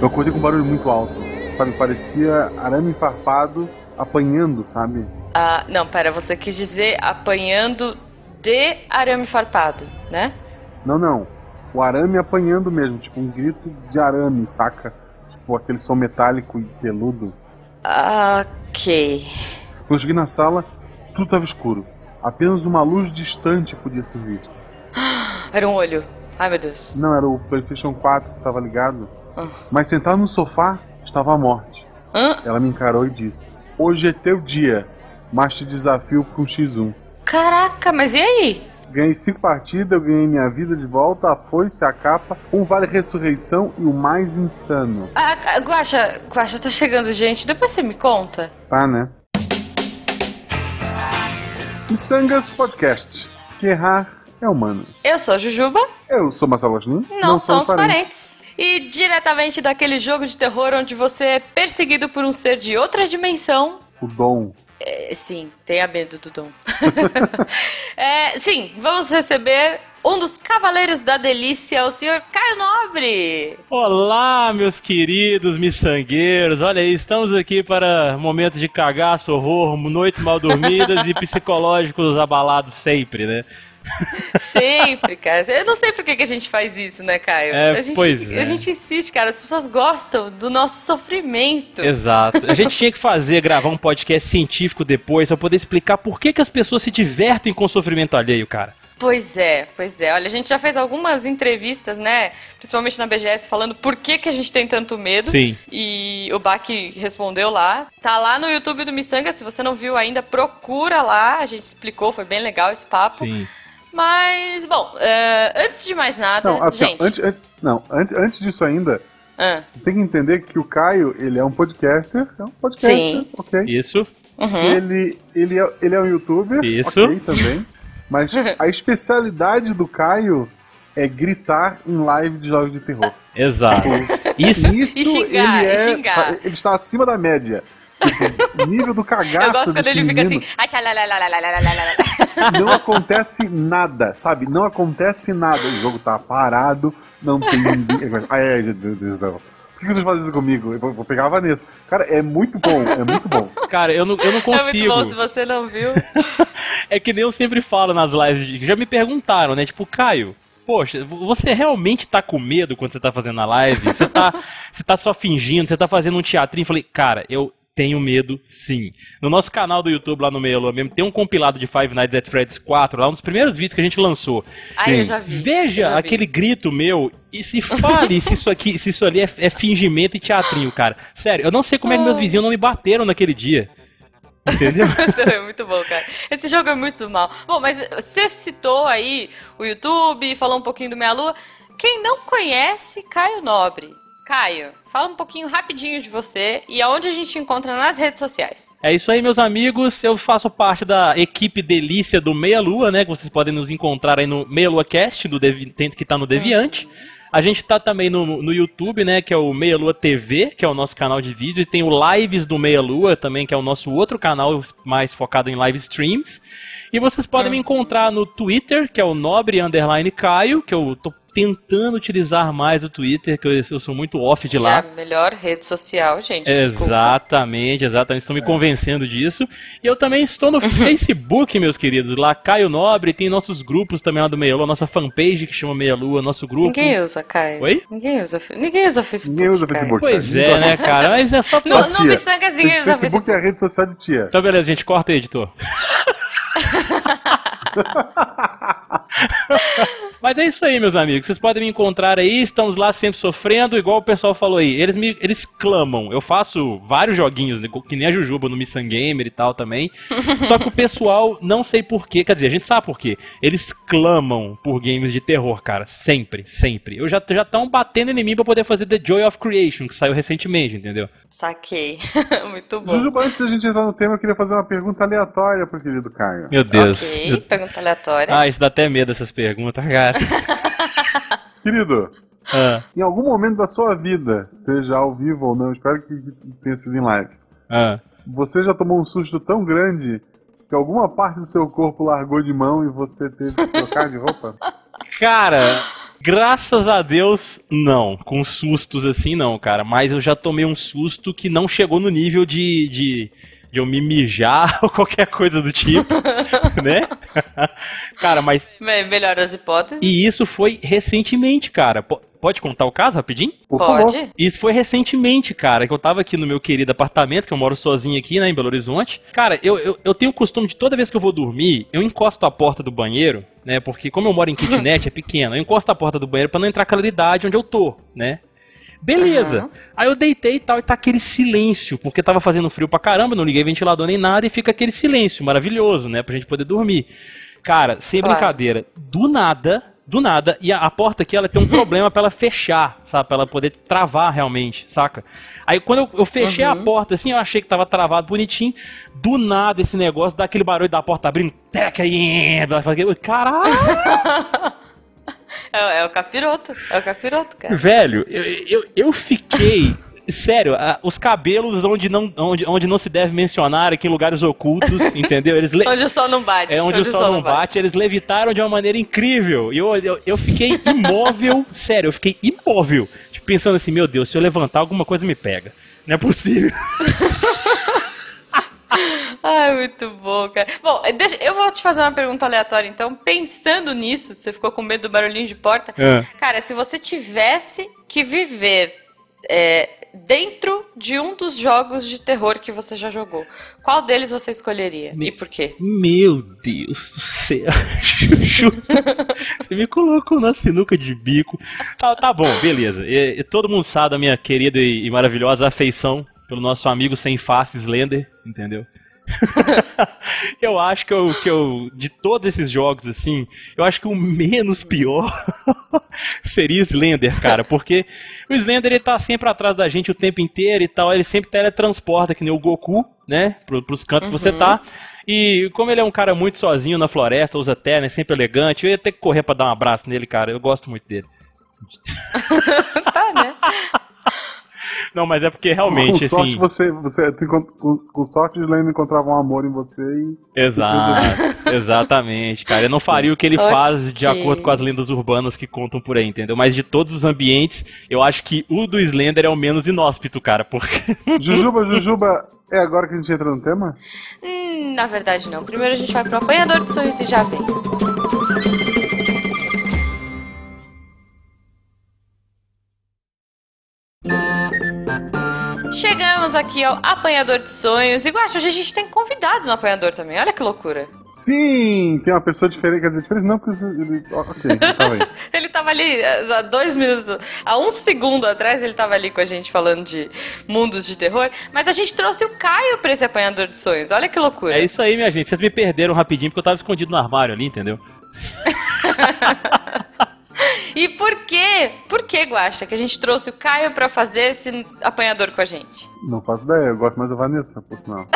Eu acordei com um barulho muito alto, sabe? Parecia arame farpado apanhando, sabe? Ah, não, pera, você quis dizer apanhando de arame farpado, né? Não, não. O arame apanhando mesmo, tipo um grito de arame, saca? Tipo aquele som metálico e peludo. Ok. Quando eu cheguei na sala, tudo estava escuro. Apenas uma luz distante podia ser vista. Era um olho. Ai, meu Deus. Não, era o PlayStation 4 que estava ligado. Ah. Mas sentado no sofá estava a morte. Hã? Ela me encarou e disse: Hoje é teu dia, mas te desafio para um X1. Caraca, mas e aí? Ganhei cinco partidas, eu ganhei minha vida de volta, a foice, a capa, um vale ressurreição e o mais insano. Ah, ah, Guaxa, Guaxa, tá chegando gente. Depois você me conta. Tá, né? Missangas Podcast. Que errar é humano. Eu sou a Jujuba. Eu sou Marcelo Agostinho. Não, somos parentes. E diretamente daquele jogo de terror onde você é perseguido por um ser de outra dimensão. O Dom. É, sim, tenha medo do Dom. É, sim, vamos receber um dos cavaleiros da delícia, o senhor Caio Nobre. Olá, meus queridos miçangueiros. Olha aí, estamos aqui para momentos de cagaço, horror, noites mal dormidas e psicológicos abalados sempre, né? Sempre, cara. Eu não sei por que, que a gente faz isso, né, Caio? É, a gente, pois é. A gente insiste, cara. As pessoas gostam do nosso sofrimento. Exato. A gente tinha que fazer, gravar um podcast científico depois pra poder explicar por que, que as pessoas se divertem com o sofrimento alheio, cara. Pois é, pois é. Olha, a gente já fez algumas entrevistas, né? Principalmente na BGS, falando por que, que a gente tem tanto medo. Sim. E o Bach respondeu lá. Tá lá no YouTube do Missanga. Se você não viu ainda, procura lá. A gente explicou, foi bem legal esse papo. Sim. Mas, bom, é, antes de mais nada, Não, assim, ó, gente. antes, an- não, antes, antes disso ainda, Ah, você tem que entender que o Caio, ele é um podcaster. É um podcaster, Sim. ok. Isso. uhum. Ele, ele, é, ele é um youtuber, Isso. ok, também. Mas a especialidade do Caio é gritar em live de jogos de terror. Exato. Isso. Nisso E xingar, ele e é. xingar. Ele está acima da média. Tipo, nível do cagaço. Eu gosto quando ele menino. fica assim. Não acontece nada, sabe? Não acontece nada. O jogo tá parado, não tem ninguém. Ai, ai, Deus do céu. Por que vocês fazem isso comigo? Eu vou pegar a Vanessa. Cara, é muito bom, é muito bom. Cara, eu não, eu não consigo. É muito bom, se você não viu. é que nem eu sempre falo nas lives, já me perguntaram, né? Tipo, Caio, poxa, você realmente tá com medo quando você tá fazendo a live? Você tá, você tá só fingindo, você tá fazendo um teatrinho? Eu falei, cara, eu tenho medo sim. No nosso canal do YouTube lá no Meio mesmo, tem um compilado de Five Nights at Freddy's 4, lá um dos primeiros vídeos que a gente lançou. Ai, eu já vi. Veja já vi. aquele grito meu e se fale se isso aqui, se isso ali é, é fingimento e teatrinho, cara. Sério, eu não sei como é que meus vizinhos não me bateram naquele dia. Entendeu? é muito bom, cara. Esse jogo é muito mal. Bom, mas você citou aí o YouTube, falou um pouquinho do Meia Lua. Quem não conhece Caio Nobre? Caio, fala um pouquinho rapidinho de você e aonde a gente encontra nas redes sociais. É isso aí, meus amigos. Eu faço parte da equipe delícia do Meia Lua, né? Que vocês podem nos encontrar aí no Meia Lua Cast, do Devi- que tá no Deviante. A gente tá também no, no YouTube, né? Que é o Meia Lua TV, que é o nosso canal de vídeo. E tem o Lives do Meia Lua também, que é o nosso outro canal mais focado em live streams. E vocês podem me encontrar no Twitter, que é o Nobre Underline Caio, que eu tô tentando utilizar mais o Twitter, que eu, eu sou muito off de Que lá. É a melhor rede social, gente. desculpa. Exatamente, exatamente. Estão me convencendo disso. E eu também estou no Facebook, meus queridos. Lá, Caio Nobre, tem nossos grupos também lá do Meia Lua, nossa fanpage que chama Meia Lua, nosso grupo. Ninguém usa, Caio. Oi? Ninguém usa, ninguém usa Facebook. Ninguém usa Caio. Facebook. Pois é, né, cara? Mas é só Não, pra... não tia. me ninguém Esse usa Facebook é a rede social de tia. Então, beleza, gente, corta aí, editor. Mas é isso aí, meus amigos. Vocês podem me encontrar aí, estamos lá sempre sofrendo, igual o pessoal falou aí. Eles me eles clamam. Eu faço vários joguinhos, né, que nem a Jujuba no Missan Gamer e tal também. Só que o pessoal, não sei porquê, quer dizer, a gente sabe porquê. Eles clamam por games de terror, cara. Sempre, sempre. Eu já já estão batendo em mim pra poder fazer The Joy of Creation, que saiu recentemente, entendeu? Saquei. muito bom. Jujuba, antes da gente entrar no tema, eu queria fazer uma pergunta aleatória pro querido Caio. Meu Deus. Eu- pergunta aleatória. Ah, isso dá até medo essas perguntas, cara. Querido, Ah, em algum momento da sua vida, seja ao vivo ou não, espero que tenha sido em live, ah. você já tomou um susto tão grande que alguma parte do seu corpo largou de mão e você teve que trocar de roupa? Cara, graças a Deus, não. Com sustos assim, não, cara. Mas eu já tomei um susto que não chegou no nível de, de, de eu me mijar ou qualquer coisa do tipo, né? cara, mas. Melhor das hipóteses. E isso foi recentemente, cara. Pode contar o caso rapidinho? Pode. Isso foi recentemente, cara, que eu tava aqui no meu querido apartamento, que eu moro sozinho aqui, né, em Belo Horizonte. Cara, eu, eu, eu tenho o costume de toda vez que eu vou dormir, eu encosto a porta do banheiro, né, porque como eu moro em kitnet, é pequena, eu encosto a porta do banheiro para não entrar claridade onde eu tô, né. Beleza. Uhum. Aí eu deitei e tal, e tá aquele silêncio, porque tava fazendo frio pra caramba, não liguei ventilador nem nada, e fica aquele silêncio maravilhoso, né, pra gente poder dormir. Cara, sem claro. brincadeira, do nada, do nada, e a, a, porta aqui ela tem um problema para ela fechar, sabe? Pra ela poder travar realmente, saca? Aí quando eu, eu fechei uhum. a porta, assim, eu achei que tava travado bonitinho. Do nada esse negócio dá aquele barulho da porta abrindo, teca aí, caralho! É, é, o capiroto, é o capiroto, cara. Velho, eu, eu, eu fiquei sério, os cabelos onde não, onde, onde não se deve mencionar, aqui em lugares ocultos, entendeu? Eles le... Onde o sol não bate. É, onde, onde o sol, sol não bate, bate, eles levitaram de uma maneira incrível. E eu, eu, eu fiquei imóvel, sério, eu fiquei imóvel. Tipo, pensando assim, meu Deus, se eu levantar, alguma coisa me pega. Não é possível. Ai, muito bom, cara. Bom, deixa, eu vou te fazer uma pergunta aleatória, então. Pensando nisso, você ficou com medo do barulhinho de porta. É. Cara, se você tivesse que viver é, dentro de um dos jogos de terror que você já jogou. Qual deles você escolheria Me... e por quê? Meu Deus do céu. você me colocou na sinuca de bico. Tá, tá bom, beleza. E, e todo mundo sabe da minha querida e, e maravilhosa afeição pelo nosso amigo sem face Slender, entendeu? eu acho que eu, que eu, de todos esses jogos, assim, eu acho que o menos pior seria Slender, cara, porque o Slender ele tá sempre atrás da gente o tempo inteiro e tal, ele sempre teletransporta, que nem o Goku, né, pro, pros cantos uhum. que você uhum. tá. E como ele é um cara muito sozinho na floresta, usa terno, é sempre elegante, eu ia ter que correr para dar um abraço nele, cara, eu gosto muito dele. tá, né? Não, mas é porque realmente. Com sorte, assim... você, você com, com sorte, o Slane encontrava um amor em você e. Exato, exatamente, cara. Eu não faria o que ele okay. faz de acordo com as lendas urbanas que contam por aí, entendeu? Mas de todos os ambientes, eu acho que o do Slender é o menos inóspito, cara. Porque. Jujuba, Jujuba, é agora que a gente entra no tema? Hum, na verdade, não. Primeiro a gente vai pro apanhador de sonhos e já vem. Chegamos aqui ao Apanhador de Sonhos. E, Guaxa, hoje a gente tem convidado no Apanhador também. Olha que loucura. Sim, tem uma pessoa diferente. Quer dizer, diferente não, porque ele... Ok, ele tava aí. ele tava ali eh, há dois minutos, há um segundo atrás, ele tava ali com a gente falando de mundos de terror. Mas a gente trouxe o Caio pra esse Apanhador de Sonhos. Olha que loucura. É isso aí, minha gente. Vocês me perderam rapidinho porque eu tava escondido no armário ali, entendeu? E por quê? Por que, Guaxa, que a gente trouxe o Caio para fazer esse apanhador com a gente? Não faço ideia, eu gosto mais da Vanessa, por sinal.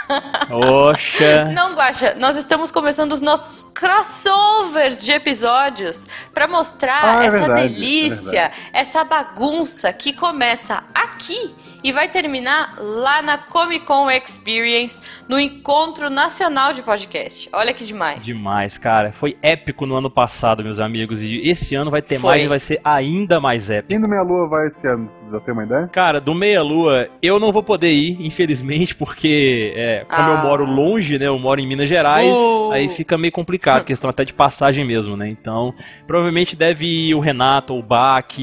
Oxa! Não, Guaxa, nós estamos começando os nossos crossovers de episódios para mostrar ah, é essa verdade, é delícia, é essa bagunça que começa aqui e vai terminar lá na Comic Con Experience, no Encontro Nacional de Podcast. Olha que demais. Demais, cara. Foi épico no ano passado, meus amigos, e esse ano vai ter Foi. mais e vai ser ainda mais épico. Quem do Meia Lua vai esse ano? Já tem uma ideia? Cara, do Meia Lua, eu não vou poder ir, infelizmente, porque é, como ah. eu moro longe, né? Eu moro em Minas Gerais, uh. aí fica meio complicado, questão até de passagem mesmo, né? Então, provavelmente deve ir o Renato ou o Bach,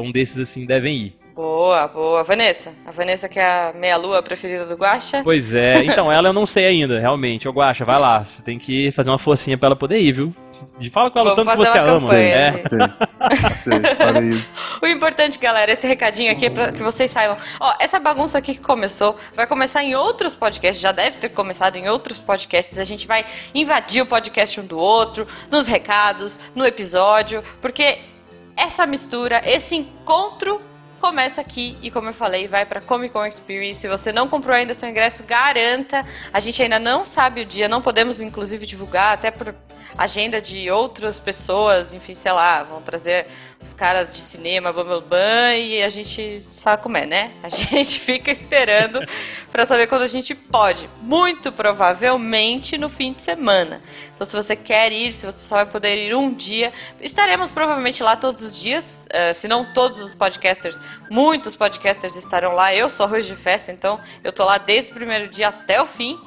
um desses assim devem ir. Boa, boa. Vanessa. A Vanessa que é a meia-lua preferida do Guaxa. Pois é. Então, ela eu não sei ainda, realmente. Ô, Guaxa, vai lá. Você tem que fazer uma forcinha pra ela poder ir, viu? Fala com ela Vamos tanto que você ama. É. o importante, galera, esse recadinho aqui é pra que vocês saibam. Ó, essa bagunça aqui que começou, vai começar em outros podcasts, já deve ter começado em outros podcasts. A gente vai invadir o podcast um do outro, nos recados, no episódio, porque essa mistura, esse encontro começa aqui e como eu falei, vai para Comic Con Experience. Se você não comprou ainda seu ingresso, garanta. A gente ainda não sabe o dia, não podemos inclusive divulgar até por agenda de outras pessoas, enfim, sei lá, vão trazer os caras de cinema, blá, e a gente sabe como é, né? A gente fica esperando para saber quando a gente pode. Muito provavelmente no fim de semana. Então, se você quer ir, se você só vai poder ir um dia, estaremos provavelmente lá todos os dias. Uh, se não todos os podcasters, muitos podcasters estarão lá. Eu sou arroz de festa, então eu tô lá desde o primeiro dia até o fim.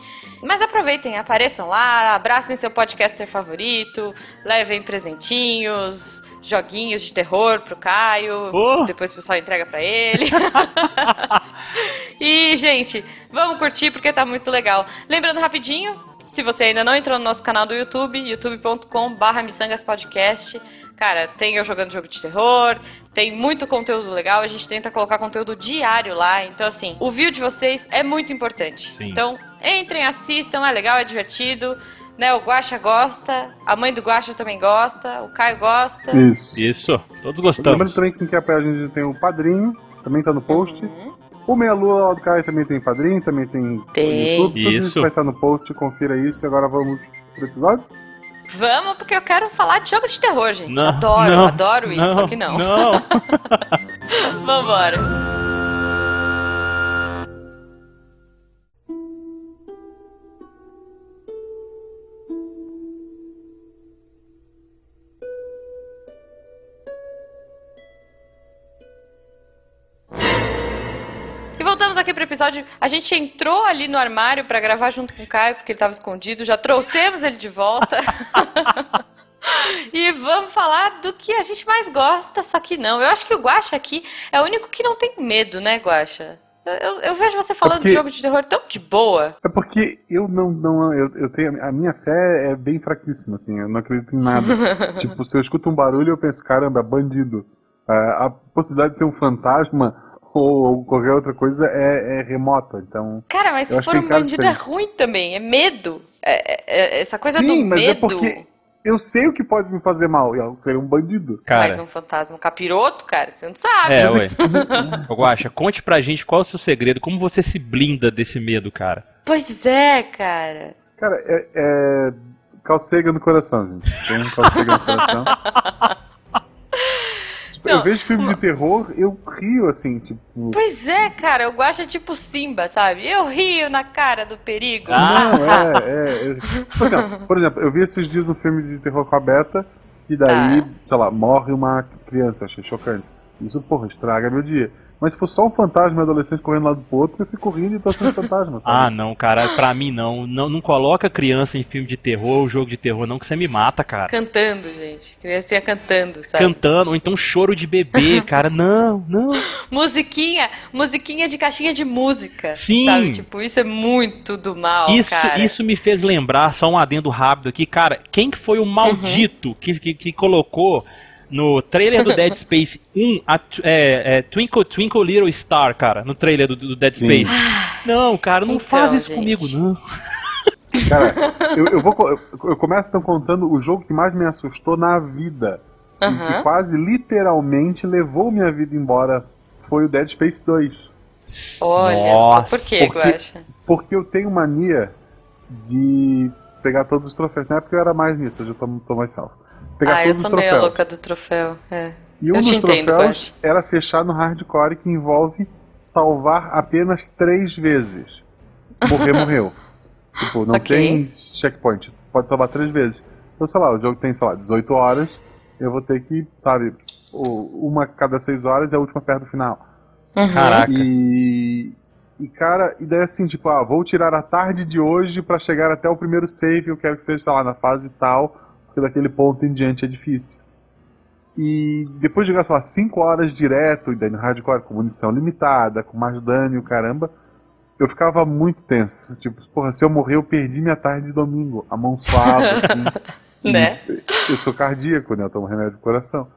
Mas aproveitem, apareçam lá, abracem seu podcaster favorito, levem presentinhos, joguinhos de terror pro Caio. Oh. Depois o pessoal entrega para ele. e, gente, vamos curtir porque tá muito legal. Lembrando rapidinho, se você ainda não entrou no nosso canal do YouTube, youtube.com/barra Podcast, cara, tem eu jogando jogo de terror, tem muito conteúdo legal, a gente tenta colocar conteúdo diário lá. Então, assim, o view de vocês é muito importante. Sim. Então, entrem, assistam, é legal, é divertido. Né, o Guaxa gosta, a mãe do Guaxa também gosta, o Caio gosta. Isso. Isso, todos gostamos. Lembrando também que quem quer apoiar a gente tem o padrinho, também tá no post. Uhum. O Meia Lua lá do Caio também tem padrinho, também tem, tem. YouTube. Tudo isso vai estar no post, confira isso. E agora vamos pro episódio? Vamos, porque eu quero falar de jogo de terror, gente. Não, adoro, não, adoro isso, não, só que não. Não. Vambora. Episódio. A gente entrou ali no armário para gravar junto com o Caio, porque ele tava escondido. Já trouxemos ele de volta. e vamos falar do que a gente mais gosta, só que não. Eu acho que o Guacha aqui é o único que não tem medo, né, Guacha? Eu, eu, vejo você falando é porque, de jogo de terror tão de boa. É porque eu não. não eu, eu tenho. A minha fé é bem fraquíssima, assim. Eu não acredito em nada. tipo, se eu escuto um barulho, eu penso, caramba, bandido. a possibilidade de ser um fantasma ou qualquer outra coisa é, é remota. Então, cara, mas se for um bandido é ruim também, é medo. É, é, é essa coisa Sim, do medo. mas é porque eu sei o que pode me fazer mal, eu ser um bandido. Cara. Mas um fantasma, um capiroto, cara, você não sabe. É, ué. Guaxa, conte pra gente qual é o seu segredo, como você se blinda desse medo, cara. Pois é, cara. Cara, é, é calcega no coração, gente. Tem um calcega no coração. Não, eu vejo filme de terror, eu rio assim, tipo. Pois é, cara, eu gosto de tipo Simba, sabe? Eu rio na cara do perigo. Ah, não, é, é. é. Tipo assim, ó, por exemplo, eu vi esses dias um filme de terror com a Beta, que daí, ah. sei lá, morre uma criança, achei chocante. Isso, porra, estraga meu dia. Mas se for só um fantasma e um adolescente correndo lado pro outro, eu fico rindo e tô sendo fantasma, sabe? Ah, não, cara, pra mim não. não. Não coloca criança em filme de terror ou jogo de terror, não, que você me mata, cara. Cantando, gente. Criancinha cantando, sabe? Cantando, ou então choro de bebê, cara. Não, não. Musiquinha, musiquinha de caixinha de música. Sim. Sabe? Tipo, isso é muito do mal, isso, cara. Isso me fez lembrar, só um adendo rápido aqui, cara, quem que foi o maldito uhum. que, que, que colocou no trailer do Dead Space 1, a, é, é, Twinkle Twinkle Little Star, cara, no trailer do, do Dead Sim. Space. Não, cara, não então, faz isso gente. comigo, não. Cara, eu, eu, vou, eu começo então contando o jogo que mais me assustou na vida. Uhum. E que quase literalmente levou minha vida embora. Foi o Dead Space 2. Olha Nossa. só, por quê, porque, porque eu tenho mania de pegar todos os troféus. Na época eu era mais nisso, hoje eu tô, tô mais salvo pegar ah, todos os troféus. Ah, eu sou meio louca do troféu, é. E um eu dos troféus era fechar no hardcore que envolve salvar apenas três vezes. Morrer, morreu. Tipo, não okay. tem checkpoint. Pode salvar três vezes. Então, sei lá, o jogo tem, sei lá, 18 horas. Eu vou ter que, sabe, uma cada seis horas é a última perto do final. Uhum. Caraca. E, e, cara, e daí assim, tipo, ah, vou tirar a tarde de hoje para chegar até o primeiro save, eu quero que seja, sei lá, na fase tal porque daquele ponto em diante é difícil. E depois de lá, 5 horas direto, e daí no hardcore com munição limitada, com mais dano e o caramba, eu ficava muito tenso. Tipo, porra, se eu morrer, eu perdi minha tarde de domingo. A mão suave, assim. né? Eu sou cardíaco, né? Eu tomo remédio do coração.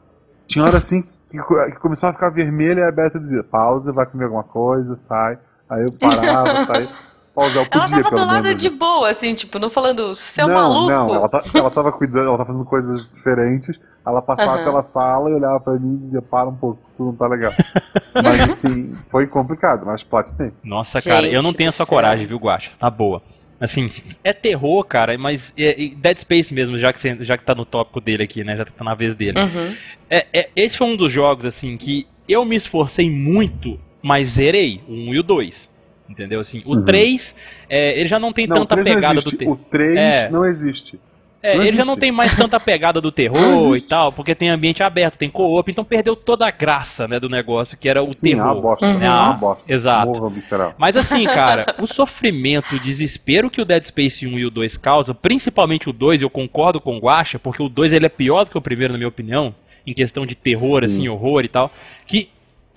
Tinha hora assim que, que começava a ficar vermelha e a Beta dizia, pausa, vai comer alguma coisa, sai. Aí eu parava, saía pausar, podia, ela tava do lado de boa, assim, tipo, não falando, seu é não, maluco. Não, ela, tá, ela tava cuidando, ela tá fazendo coisas diferentes. Ela passava uhum. pela sala e olhava pra mim e dizia, para um pouco, tudo não tá legal. mas assim, foi complicado, mas platinei. Nossa, Gente cara, eu não tenho essa céu. coragem, viu, Guacha? Tá boa. Assim, é terror, cara, mas é, é Dead Space mesmo, já que, você, já que tá no tópico dele aqui, né? Já tá na vez dele. Uhum. É, é, esse foi um dos jogos, assim, que eu me esforcei muito, mas zerei, o 1 e o 2. Entendeu? Assim, o Uhum. 3, é, ele já não tem Não, tanta 3 não pegada do terror. O 3 É. não existe. É, Não ele já existe. não tem mais tanta pegada do terror e tal, porque tem ambiente aberto, tem co-op, então perdeu toda a graça, né, do negócio, que era o Sim, é uma terror. bosta. Uhum. É uma Ah, bosta. exato. Morra. Mas assim, cara, o sofrimento, o desespero que o Dead Space 1 e o 2 causa, principalmente o 2, eu concordo com o Guacha, porque o 2 ele é pior do que o primeiro, na minha opinião, em questão de terror, Sim. assim, horror e tal, que,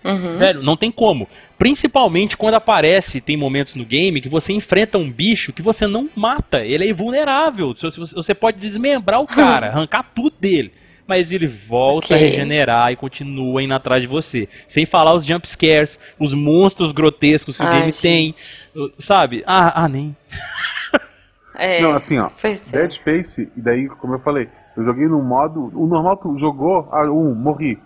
Uhum. velho, não tem como. Principalmente quando aparece, tem momentos no game que você enfrenta um bicho que você não mata, ele é invulnerável, Se você, pode desmembrar o cara, arrancar tudo dele. Mas ele volta a Ok. regenerar e continua indo atrás de você. Sem falar os jump scares, os monstros grotescos que o Ai, game tem. gente. Sabe? Ah, ah, nem. É, Não, assim, ó. é. Dead Space, e daí, como eu falei, eu joguei no modo. O normal tu jogou, ah, um, morri.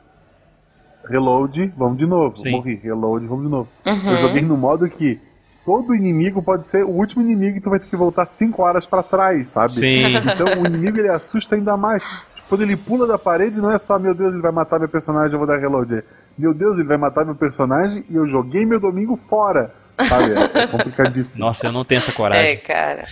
Reload, vamos de novo. Sim. Morri, reload, vamos de novo. Uhum. Eu joguei no modo que todo inimigo pode ser o último inimigo e tu vai ter que voltar 5 horas pra trás, sabe? Sim. Então o inimigo ele assusta ainda mais. Tipo, Quando ele pula da parede, não é só, meu Deus, ele vai matar meu personagem, eu vou dar reload. É, Meu Deus, ele vai matar meu personagem e eu joguei meu domingo fora. Sabe? É, é complicadíssimo. Nossa, eu não tenho essa coragem. É, cara.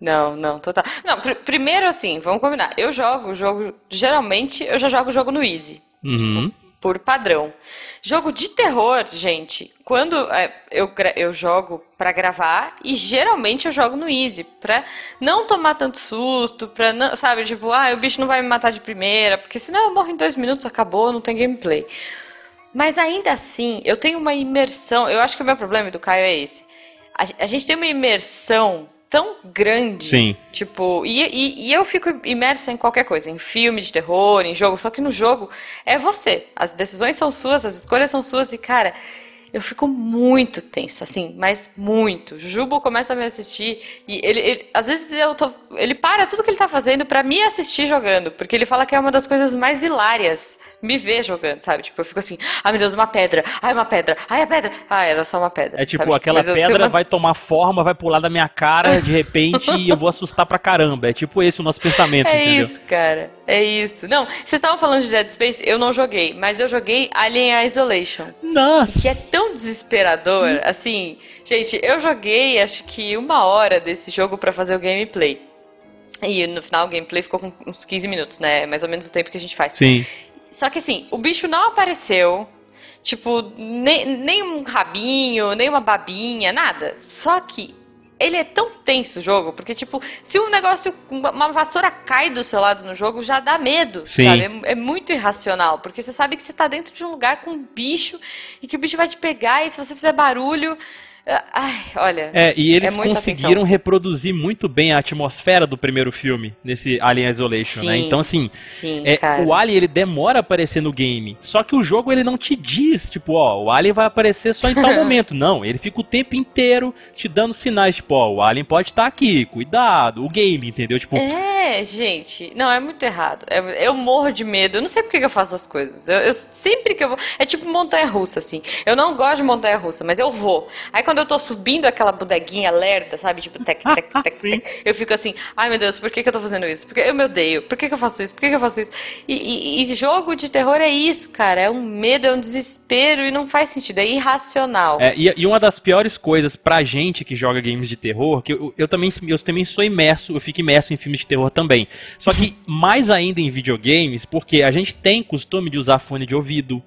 Não, não, total. Não, pr- primeiro assim, vamos combinar. Eu jogo o jogo. Geralmente eu já jogo o jogo no Easy. Uhum. Por padrão. Jogo de terror, gente, quando é, eu, eu jogo pra gravar, e geralmente eu jogo no Easy, pra não tomar tanto susto, pra não, sabe, tipo, ah, o bicho não vai me matar de primeira, porque senão eu morro em dois minutos, acabou, não tem gameplay. Mas ainda assim, eu tenho uma imersão. Eu acho que o meu problema do Caio é esse. A, a gente tem uma imersão tão grande. Sim. Tipo, e, e, e eu fico imersa em qualquer coisa, em filme de terror, em jogo, só que no jogo é você. As decisões são suas, as escolhas são suas, e cara, eu fico muito tensa, assim, mas muito. Jubo começa a me assistir e ele, ele- às vezes eu tô, ele para tudo que ele tá fazendo pra me assistir jogando, porque ele fala que é uma das coisas mais hilárias me ver jogando, sabe? Tipo, eu fico assim, ai meu Deus, uma pedra, ai uma pedra, ai a pedra, ai era só uma pedra. É tipo, sabe? aquela pedra uma- vai tomar forma, vai pular da minha cara de repente e eu vou assustar pra caramba. É tipo esse o nosso pensamento, É entendeu? isso, cara. É isso. Não, vocês estavam falando de Dead Space, eu não joguei, mas eu joguei Alien Isolation. Nossa! Que é tão desesperador, assim. Gente, eu joguei acho que uma hora desse jogo pra fazer o gameplay. E no final o gameplay ficou com uns 15 minutos, né? Mais ou menos o tempo que a gente faz. Sim. Só que assim, o bicho não apareceu. Tipo, nem, nem um rabinho, nem uma babinha, nada. Só que ele é tão tenso o jogo, porque, tipo, se um negócio, uma vassoura cai do seu lado no jogo, já dá medo, Sim. sabe? É, é muito irracional, porque você sabe que você tá dentro de um lugar com um bicho e que o bicho vai te pegar e se você fizer barulho. Ai, olha. É, e eles É conseguiram atenção. reproduzir muito bem a atmosfera do primeiro filme, nesse Alien Isolation, né? Sim. Então, assim, Sim, é, o Alien ele demora a aparecer no game. Só que o jogo ele não te diz, tipo, ó, o Alien vai aparecer só em tal momento. Não, ele fica o tempo inteiro te dando sinais, tipo, ó, o Alien pode estar aqui, cuidado. O game, entendeu? Tipo, É, gente. Não, é muito errado. É- eu morro de medo. Eu não sei por que que eu faço as coisas. Eu, eu- sempre que eu vou. É tipo montanha russa, assim. Eu não gosto de montanha russa, mas eu vou. Aí quando eu tô subindo aquela bodeguinha lerda, sabe? Tipo, tec, tec, tec, tec. Eu fico assim, ai meu Deus, por que, que eu tô fazendo isso? Porque eu me odeio. Por que, que eu faço isso? Por que, que eu faço isso? E, e- e jogo de terror é isso, cara. É um medo, é um desespero e não faz sentido. É irracional. É, e, e uma das piores coisas pra gente que joga games de terror, que eu, eu também, eu também sou imerso, eu fico imerso em filmes de terror também. Só que mais ainda em videogames, porque a gente tem costume de usar fone de ouvido,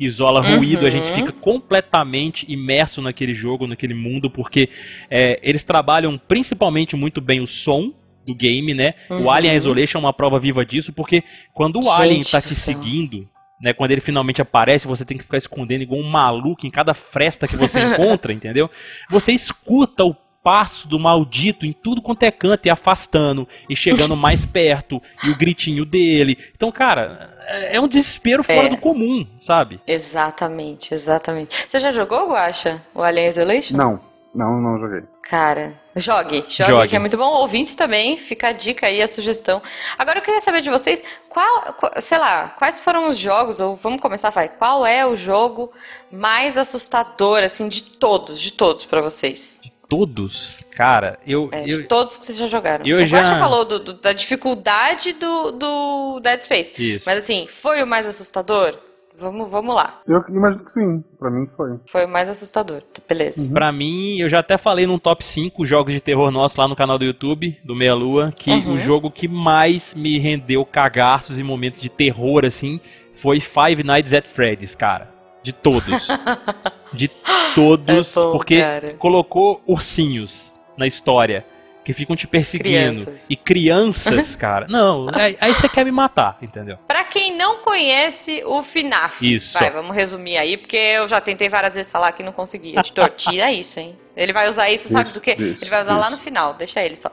que isola Uhum. ruído, a gente fica completamente imerso naquele jogo, naquele mundo, porque é, eles trabalham principalmente muito bem o som do game, né? Uhum. O Alien Isolation é uma prova viva disso, porque quando o Gente Alien tá te céu. seguindo, né, quando ele finalmente aparece, você tem que ficar escondendo igual um maluco em cada fresta que você encontra, entendeu? Você escuta o passo do maldito em tudo quanto é canto e afastando e chegando mais perto e o gritinho dele. Então, cara, é é um desespero fora É. do comum, sabe? Exatamente, exatamente. Você já jogou, Guacha? O Alien Isolation? Não, não, não joguei. Cara, jogue, jogue, Jogue. que é muito bom. Ouvintes também, fica a dica aí, a sugestão. Agora eu queria saber de vocês, qual, qual- sei lá, quais foram os jogos, ou vamos começar, vai, qual é o jogo mais assustador, assim, de todos, de todos pra vocês? Todos, cara, eu. É, eu de todos que vocês já jogaram. eu o já- já falou do- do- da dificuldade do, do Dead Space. Isso. Mas assim, foi o mais assustador? Vamos, vamos lá. Eu imagino que sim, pra mim foi. Foi o mais assustador. Beleza. Pra mim, eu já até falei num top 5 jogos de terror nosso lá no canal do YouTube, do Meia Lua, que Uhum. o jogo que mais me rendeu cagaços e momentos de terror, assim, foi Five Nights at Freddy's, cara. De todos. de todos, É bom, porque cara. colocou ursinhos na história. Que ficam te perseguindo. Crianças. E crianças, cara. Não, aí, aí você quer me matar, entendeu? Pra quem não conhece o FNAF, Isso. vai, vamos resumir aí, porque eu já tentei várias vezes falar que não consegui. Editor, tira isso, hein? Ele vai usar isso, sabe Isso, do quê? isso, ele vai usar lá isso. no final, deixa ele só.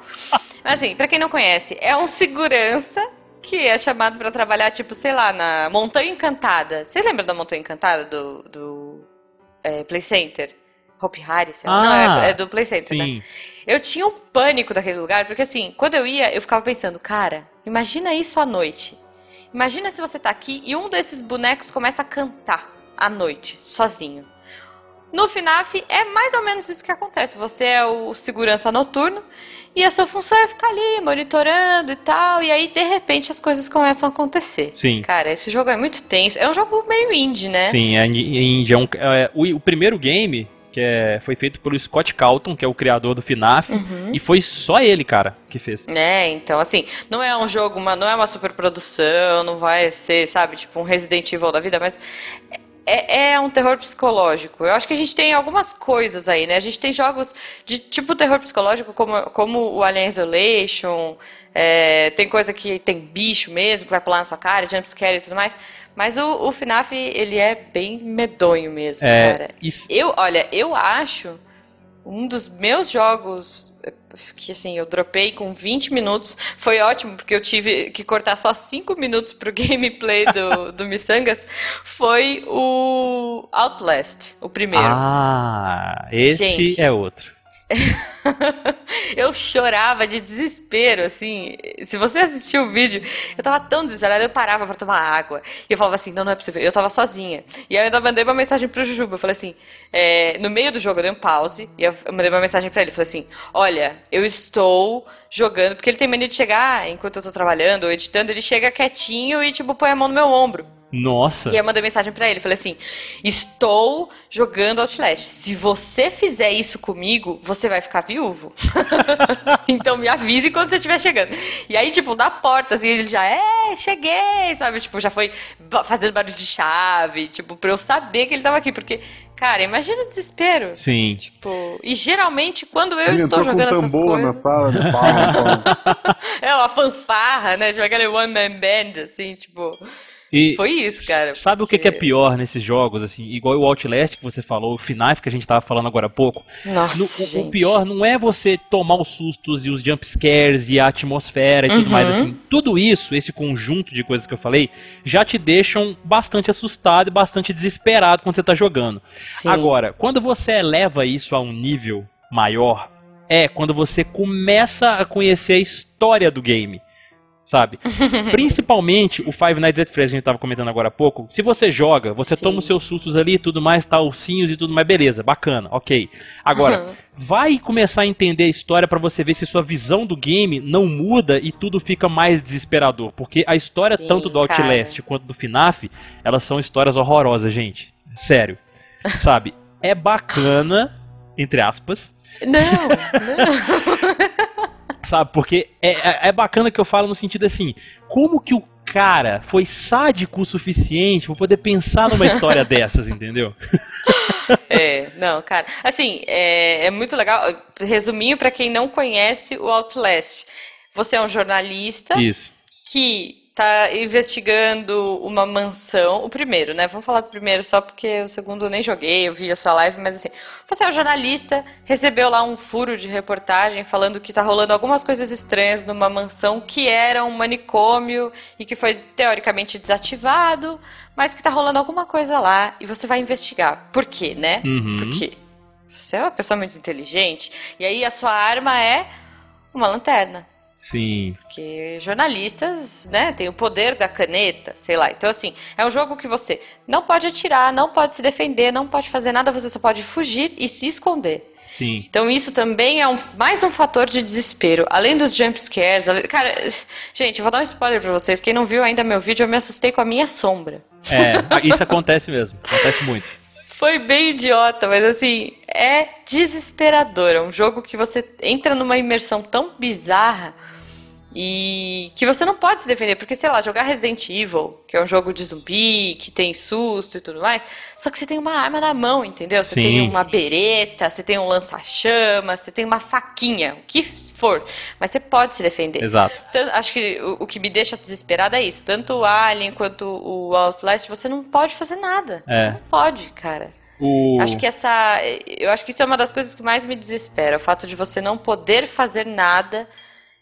Mas assim, pra quem não conhece, é um segurança que é chamado pra trabalhar, tipo, sei lá, na Montanha Encantada. Vocês lembram da Montanha Encantada do, do é, Play Center? Hope Harry, sei lá. Ah, não, é, é do Play Center, né? Sim. Eu tinha um pânico daquele lugar, porque assim, quando eu ia, eu ficava pensando, cara, imagina isso à noite. Imagina se você tá aqui e um desses bonecos começa a cantar à noite, sozinho. No FNAF é mais ou menos isso que acontece. Você é o segurança noturno e a sua função é ficar ali monitorando e tal, e aí de repente as coisas começam a acontecer. Sim. Cara, esse jogo é muito tenso. É um jogo meio indie, né? Sim, é indie. É um, é, o, o primeiro game que é, foi feito pelo Scott Calton, que é o criador do FNAF, Uhum. e foi só ele, cara, que fez. É, então assim, não é um jogo, uma, não é uma superprodução, não vai ser, sabe, tipo um Resident Evil da vida, mas é, é um terror psicológico. Eu acho que a gente tem algumas coisas aí, né? A gente tem jogos de tipo terror psicológico, como, como o Alien Isolation, é, tem coisa que tem bicho mesmo, que vai pular na sua cara, jumpscare e tudo mais. Mas o, o FNAF, ele é bem medonho mesmo, É, cara. e- Eu, olha, eu acho um dos meus jogos que assim, eu dropei com 20 minutos. Foi ótimo, porque eu tive que cortar só 5 minutos pro gameplay do, do Missangas. Foi o Outlast, o primeiro. Ah, esse Gente. é outro. eu chorava de desespero, assim. Se você assistiu o vídeo, eu tava tão desesperada, eu parava pra tomar água. E eu falava assim, não, não é possível. Eu tava sozinha. E aí eu ainda mandei uma mensagem pro Jujuba. Eu falei assim, é, no meio do jogo eu dei um pause. E eu mandei uma mensagem pra ele. Eu falei assim, olha, eu estou jogando. Porque ele tem mania de chegar, enquanto eu tô trabalhando ou editando, ele chega quietinho e, tipo, põe a mão no meu ombro. Nossa. E aí eu mandei mensagem pra ele, falei assim: "Estou jogando Outlast. Se você fizer isso comigo, você vai ficar viúvo. então me avise quando você estiver chegando". E aí, tipo, na porta assim, ele já é, cheguei, sabe? Tipo, já foi fazendo barulho de chave, tipo, pra eu saber que ele tava aqui, porque cara, imagina o desespero. Sim. Tipo, e geralmente quando eu Ele estou entrou com jogando um essas tambor na coisas, sala, né? Pá, pá. é uma fanfarra, né? Tipo aquele one man band assim, tipo, E foi isso, cara. sabe o que, é porque- pior nesses jogos, assim? Igual o Outlast que você falou, o FNAF que a gente tava falando agora há pouco. Nossa, No- o- o, gente. pior não é você tomar os sustos e os jump scares e a atmosfera e tudo Uhum. mais assim. Tudo isso, esse conjunto de coisas que eu falei, já te deixam bastante assustado e bastante desesperado quando você tá jogando. Sim. Agora, quando você eleva isso a um nível maior, é quando você começa a conhecer a história do game. Sabe? Principalmente o Five Nights at Freddy's, a gente tava comentando agora há pouco. Se você joga, você Sim. toma os seus sustos ali e tudo mais, tá, ursinhos e tudo mais, beleza, bacana, ok. Agora, Uhum. vai começar a entender a história pra você ver se sua visão do game não muda e tudo fica mais desesperador. Porque a história, Sim, tanto do Outlast quanto do FNAF, elas são histórias horrorosas, gente. Sério. Sabe? É bacana, entre aspas, Não, não. sabe? Porque é, é, é bacana que eu falo no sentido assim, como que o cara foi sádico o suficiente pra poder pensar numa história dessas, entendeu? É, não, cara. Assim, é, é muito legal. Resuminho pra quem não conhece o Outlast. Você é um jornalista Isso. que tá investigando uma mansão. O primeiro, né? Vamos falar do primeiro só porque o segundo eu nem joguei, eu vi a sua live, mas assim, você é um jornalista, recebeu lá um furo de reportagem falando que tá rolando algumas coisas estranhas numa mansão que era um manicômio e que foi teoricamente desativado, mas que tá rolando alguma coisa lá e você vai investigar. Por quê, né? Uhum. Por quê? Você é uma pessoa muito inteligente e aí a sua arma é uma lanterna. Sim. Porque jornalistas, né, têm o poder da caneta, sei lá. Então, assim, é um jogo que você não pode atirar, não pode se defender, não pode fazer nada, você só pode fugir e se esconder. Sim. Então isso também é um, mais um fator de desespero. Além dos jump scares. Cara, gente, vou dar um spoiler pra vocês. Quem não viu ainda meu vídeo, eu me assustei com a minha sombra. É, isso acontece mesmo. Acontece muito. Foi bem idiota, mas assim, é desesperador. É um jogo que você entra numa imersão tão bizarra e que você não pode se defender, porque sei lá, jogar Resident Evil, que é um jogo de zumbi, que tem susto e tudo mais, só que você tem uma arma na mão, entendeu? Você Sim. tem uma bereta, você tem um lança-chama, você tem uma faquinha, o que for, mas você pode se defender. Exato. Tanto- acho que o, o que me deixa desesperada é isso. Tanto o Alien quanto o Outlast, você não pode fazer nada. É. Você não pode, cara. O... Acho que essa. Eu acho que isso é uma das coisas que mais me desespera. O fato de você não poder fazer nada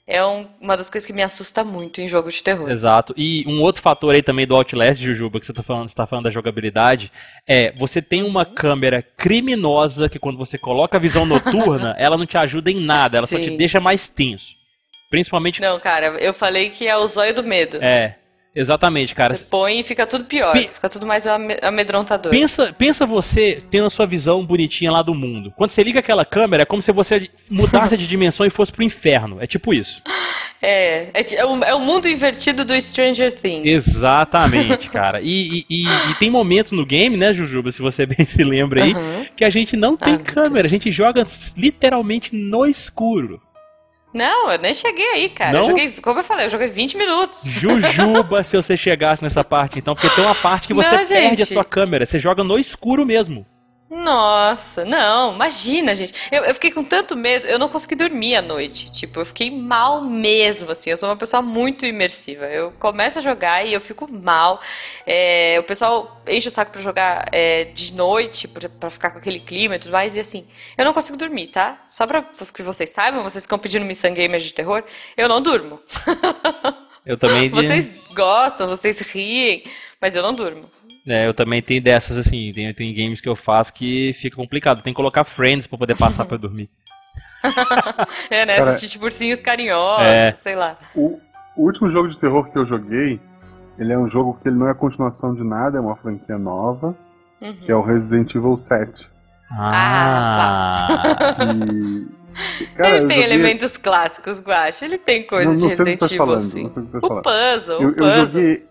é um- uma das coisas que me assusta muito em jogo de terror. Exato. E um outro fator aí também do Outlast, Jujuba, que você tá falando, você tá falando da jogabilidade, é você tem uma câmera criminosa que quando você coloca a visão noturna, ela não te ajuda em nada, ela só te Sim. deixa mais tenso. Principalmente. Não, cara, eu falei que é o zóio do medo. É, exatamente, cara. Você põe e fica tudo pior. Pe- Fica tudo mais ame- amedrontador. Pensa, pensa você tendo a sua visão bonitinha lá do mundo. Quando você liga aquela câmera, é como se você mudasse de dimensão e fosse pro inferno. É tipo isso. É, é, é o, é o mundo invertido do Stranger Things. Exatamente, cara. E, e- e- e tem momentos no game, né, Jujuba, se você bem se lembra aí, Aham. que a gente não tem Ah, câmera, a gente joga literalmente no escuro. Não, eu nem cheguei aí, cara. Não? Eu joguei, como eu falei, eu joguei 20 minutos. Jujuba, se você chegasse nessa parte, então, porque tem uma parte que você Não, perde a gente. sua câmera, você joga no escuro mesmo. Nossa, não, imagina, gente. Eu, eu fiquei com tanto medo, eu não consegui dormir à noite. Tipo, eu fiquei mal mesmo, assim. Eu sou uma pessoa muito imersiva. Eu começo a jogar e eu fico mal. É, o pessoal enche o saco pra jogar é, de noite, pra, pra ficar com aquele clima e tudo mais. E assim, eu não consigo dormir, tá? Só pra que vocês saibam, vocês ficam pedindo missão gamer de terror, eu não durmo. Eu também, Vocês gostam, vocês riem, mas eu não durmo. É, eu também tenho dessas assim, tem, tem games que eu faço que fica complicado, tem que colocar friends pra poder passar pra dormir. É, né? Cara, Assistir tipo ursinhos carinhosos, É. sei lá. O, o último jogo de terror que eu joguei, ele é um jogo que ele não é continuação de nada, é uma franquia nova, Uhum. que é o Resident Evil 7. Ah, Que. Cara, ele eu tem joguei- elementos clássicos, Guacha. Ele tem coisa Não, de não do Resident tá Evil, falando, assim. não sei do que tá O falando. puzzle, Eu, o eu puzzle. joguei.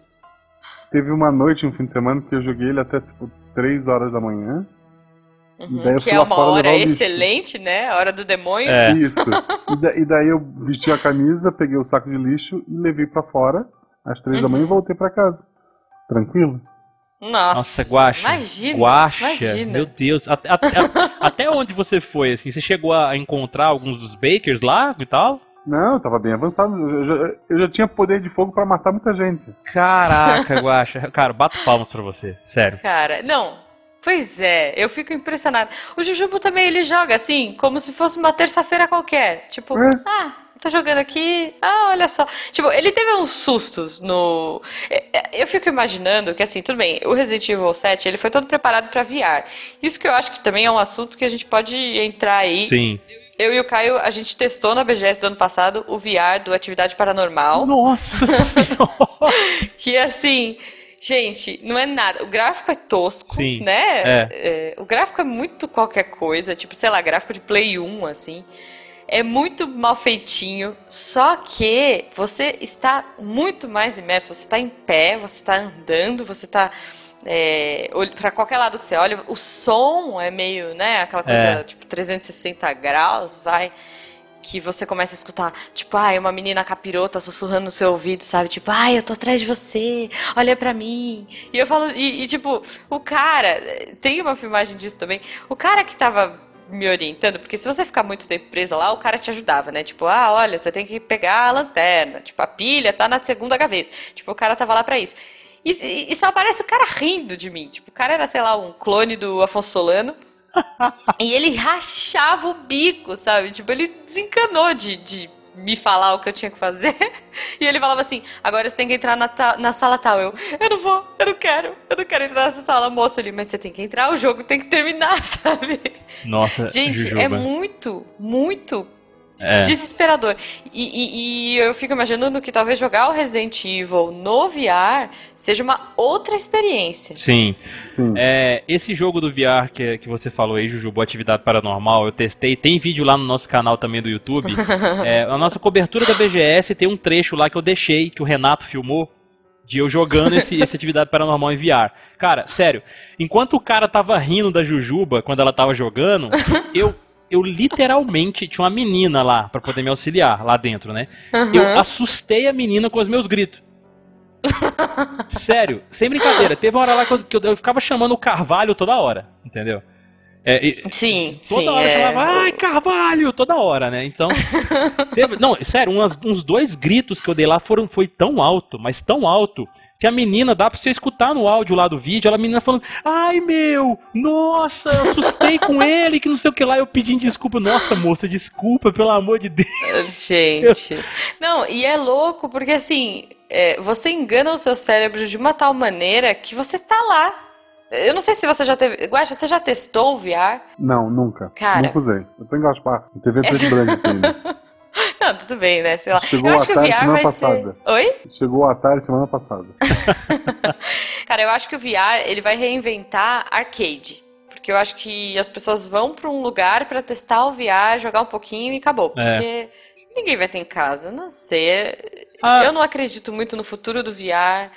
Teve uma noite, um fim de semana, que eu joguei ele até tipo 3 horas da manhã. Uhum, daí eu que fui é uma fora hora excelente, né? A hora do demônio. É. Isso. E, da- e daí eu vesti a camisa, peguei o saco de lixo e levei pra fora às 3 da manhã Uhum. e voltei pra casa. Tranquilo? Nossa, Nossa, Guaxa. Imagina, Guaxa, imagina. meu Deus. Até, até- até onde você foi, assim? Você chegou a encontrar alguns dos bakers lá e tal? Não, tava bem avançado. Eu já, eu já tinha poder de fogo pra matar muita gente. Caraca, Guaxa. Cara, bato palmas pra você, sério. Cara, não. Pois é, eu fico impressionada. O Jujubo também, ele joga assim, como se fosse uma terça-feira qualquer. Tipo, É. ah, tô jogando aqui, ah, olha só. Tipo, ele teve uns sustos no... é, é, Eu fico imaginando que, assim, tudo bem, o Resident Evil 7, ele foi todo preparado pra VR. Isso que eu acho que também é um assunto que a gente pode entrar aí. Sim. Eu e o Caio, a gente testou na BGS do ano passado o VR do Atividade Paranormal. Nossa. Que assim, gente, não é nada. O gráfico é tosco, Sim, né? é. É, o gráfico é muito qualquer coisa, tipo, sei lá, gráfico de Play 1, assim. É muito mal feitinho, só que você está muito mais imerso. Você está em pé, você está andando, você está é, para qualquer lado que você olha. O som é meio, né? Aquela coisa É. tipo 360 graus, vai que você começa a escutar, tipo, ai, uma menina capirota sussurrando no seu ouvido, sabe? Tipo, ai, eu tô atrás de você, olha pra mim. E eu falo, e, e, tipo, o cara, tem uma filmagem disso também, o cara que tava me orientando, porque se você ficar muito tempo presa lá, o cara te ajudava, né? Tipo, ah, olha, você tem que pegar a lanterna, tipo, a pilha tá na segunda gaveta. Tipo, o cara tava lá pra isso. E, e- só aparece o cara rindo de mim. Tipo, o cara era, sei lá, um clone do Afonso Solano. E ele rachava o bico, sabe? Tipo, ele desencanou de, de me falar o que eu tinha que fazer. E ele falava assim: agora você tem que entrar na, ta- na sala tal. Eu, eu não vou, eu não quero, eu não quero entrar nessa sala, moço ali, mas você tem que entrar, o jogo tem que terminar, sabe? Nossa, Gente, Jujuba. é muito, muito É. Desesperador. E, e, e, eu fico imaginando que talvez jogar o Resident Evil no VR seja uma outra experiência. Sim. Sim. É, esse jogo do VR que, que você falou aí, Jujubu, Atividade Paranormal, eu testei. Tem vídeo lá no nosso canal também do YouTube. é, a nossa cobertura da BGS tem um trecho lá que eu deixei, que o Renato filmou de eu jogando esse, esse atividade paranormal em VR. Cara, sério, enquanto o cara tava rindo da Jujuba quando ela tava jogando, eu eu literalmente tinha uma menina lá para poder me auxiliar lá dentro, né? Uhum. Eu assustei a menina com os meus gritos. Sério, sem brincadeira. Teve uma hora lá que eu, que eu ficava chamando o Carvalho toda hora, entendeu? É, e, sim, toda sim, hora é... chamava, ai, Carvalho, toda hora, né? Então, teve, não, sério, umas, uns dois gritos que eu dei lá foram, foi tão alto, mas tão alto, que a menina, dá pra você escutar no áudio lá do vídeo, ela a menina falando, ai meu, nossa, eu assustei com ele, que não sei o que lá, eu pedindo desculpa, nossa moça, desculpa, pelo amor de Deus. Gente, não, e é louco, porque assim, é, você engana o seu cérebro de uma tal maneira que você tá lá. Eu não sei se você já teve. Guaxa, você já testou o VR? Não, nunca. Cara. Nunca usei. Eu tô em Gaspar. TV preto e branco ainda. Não, tudo bem, né? Sei lá. Chegou eu acho que o VR semana vai passada. Ser... Oi? Chegou a tarde semana passada. Cara, eu acho que o VR ele vai reinventar arcade. Porque eu acho que as pessoas vão para um lugar para testar o VR, jogar um pouquinho e acabou. É. Porque ninguém vai ter em casa. Não sei. Ah. Eu não acredito muito no futuro do VR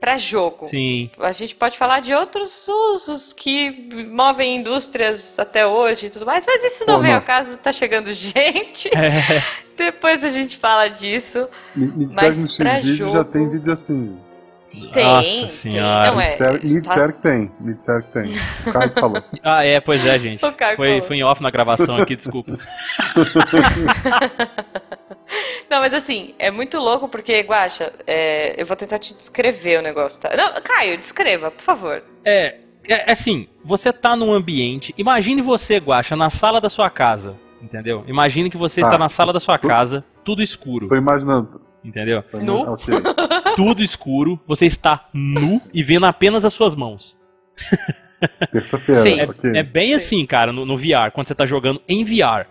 para jogo. Sim. A gente pode falar de outros usos que movem indústrias até hoje e tudo mais, mas isso não vem ao caso, tá chegando gente. É. Depois a gente fala disso. Me, me mas que no X-Vídeo já tem vídeo assim. Tem, Nossa senhora. Tem. Não, é, me disseram, me disseram tá... que tem. Me disseram que tem. O Caio falou. Ah, é, pois é, gente. Foi, foi em off na gravação aqui, desculpa. Não, mas assim, é muito louco porque, Guaxa, é, eu vou tentar te descrever o negócio, tá? Não, Caio, descreva, por favor. É, é, é assim, você tá num ambiente. Imagine você, Guaxa, na sala da sua casa. Entendeu? Imagine que você ah, está na sala da sua casa, tudo escuro. Tô imaginando. Entendeu? Nu? Okay. Tudo escuro, você está nu e vendo apenas as suas mãos. Terça-feira. É, okay. é, bem assim, cara, no, no VR, quando você está jogando em VR.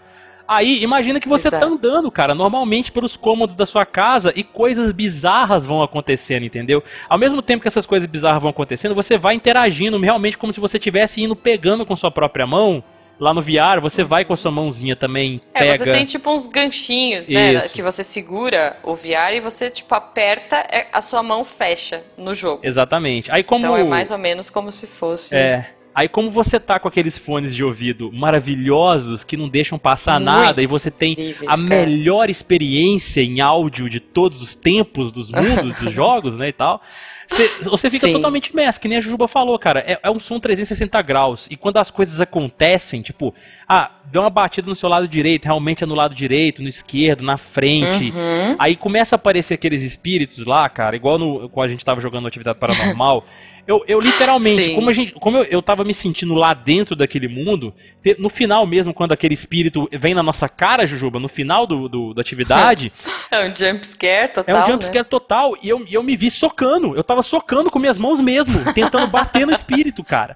Aí, imagina que você tá Exato. tá andando, cara, normalmente pelos cômodos da sua casa e coisas bizarras vão acontecendo, entendeu? Ao mesmo tempo que essas coisas bizarras vão acontecendo, você vai interagindo realmente como se você estivesse indo pegando com sua própria mão Lá no VR, você vai com a sua mãozinha também, é, pega... você tem tipo uns ganchinhos, né? Isso. Que você segura o VR e você, tipo, aperta, é, a sua mão fecha no jogo. Exatamente. Aí como... Então é mais ou menos como se fosse... É, Aí, como você tá com aqueles fones de ouvido maravilhosos que não deixam passar Muito nada e você tem a melhor experiência em áudio de todos os tempos dos mundos dos jogos, né, e tal. Cê, você fica Sim. totalmente imerso, que nem a Jujuba falou, cara. É, é, um som 360 graus. E quando as coisas acontecem, tipo, ah, deu uma batida no seu lado direito, realmente é no lado direito, no esquerdo, na frente. Uhum. Aí começa a aparecer aqueles espíritos lá, cara, igual no, quando a gente tava jogando Atividade Paranormal. Eu, eu literalmente, Sim. como, a gente, como eu, eu tava me sentindo lá dentro daquele mundo, no final mesmo, quando aquele espírito vem na nossa cara, Jujuba, no final do, do da atividade. é um jumpscare total. É um jumpscare né? total. E eu, eu me vi socando. Eu tava socando com minhas mãos mesmo, tentando bater no espírito, cara.